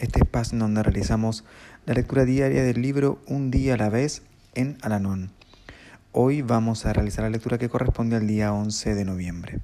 este espacio donde realizamos la lectura diaria del libro Un día a la vez en Alanón. Hoy vamos a realizar la lectura que corresponde al día 11 de noviembre.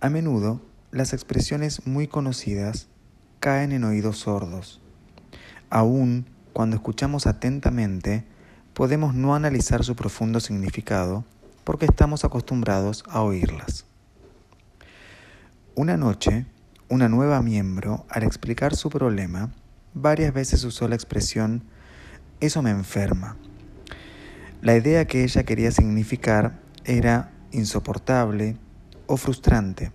A menudo, las expresiones muy conocidas caen en oídos sordos. Aún cuando escuchamos atentamente, podemos no analizar su profundo significado porque estamos acostumbrados a oírlas. Una noche, una nueva miembro, al explicar su problema, varias veces usó la expresión eso me enferma la idea que ella quería significar era insoportable o frustrante.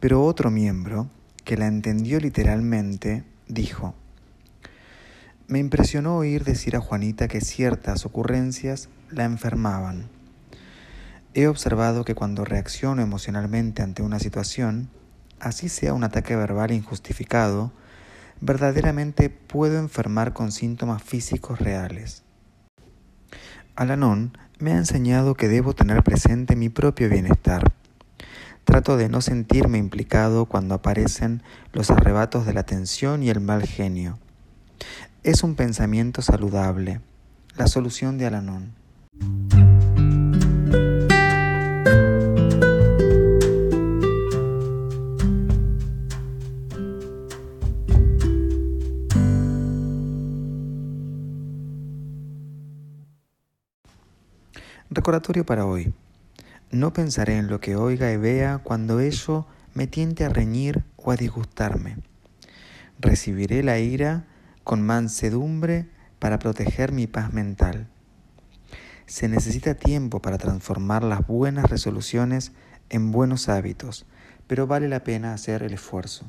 Pero otro miembro, que la entendió literalmente, dijo, me impresionó oír decir a Juanita que ciertas ocurrencias la enfermaban. He observado que cuando reacciono emocionalmente ante una situación, así sea un ataque verbal injustificado, verdaderamente puedo enfermar con síntomas físicos reales. Alanon me ha enseñado que debo tener presente mi propio bienestar. Trato de no sentirme implicado cuando aparecen los arrebatos de la tensión y el mal genio. Es un pensamiento saludable, la solución de Alanon. Recordatorio para hoy. No pensaré en lo que oiga y vea cuando ello me tiente a reñir o a disgustarme. Recibiré la ira con mansedumbre para proteger mi paz mental. Se necesita tiempo para transformar las buenas resoluciones en buenos hábitos, pero vale la pena hacer el esfuerzo.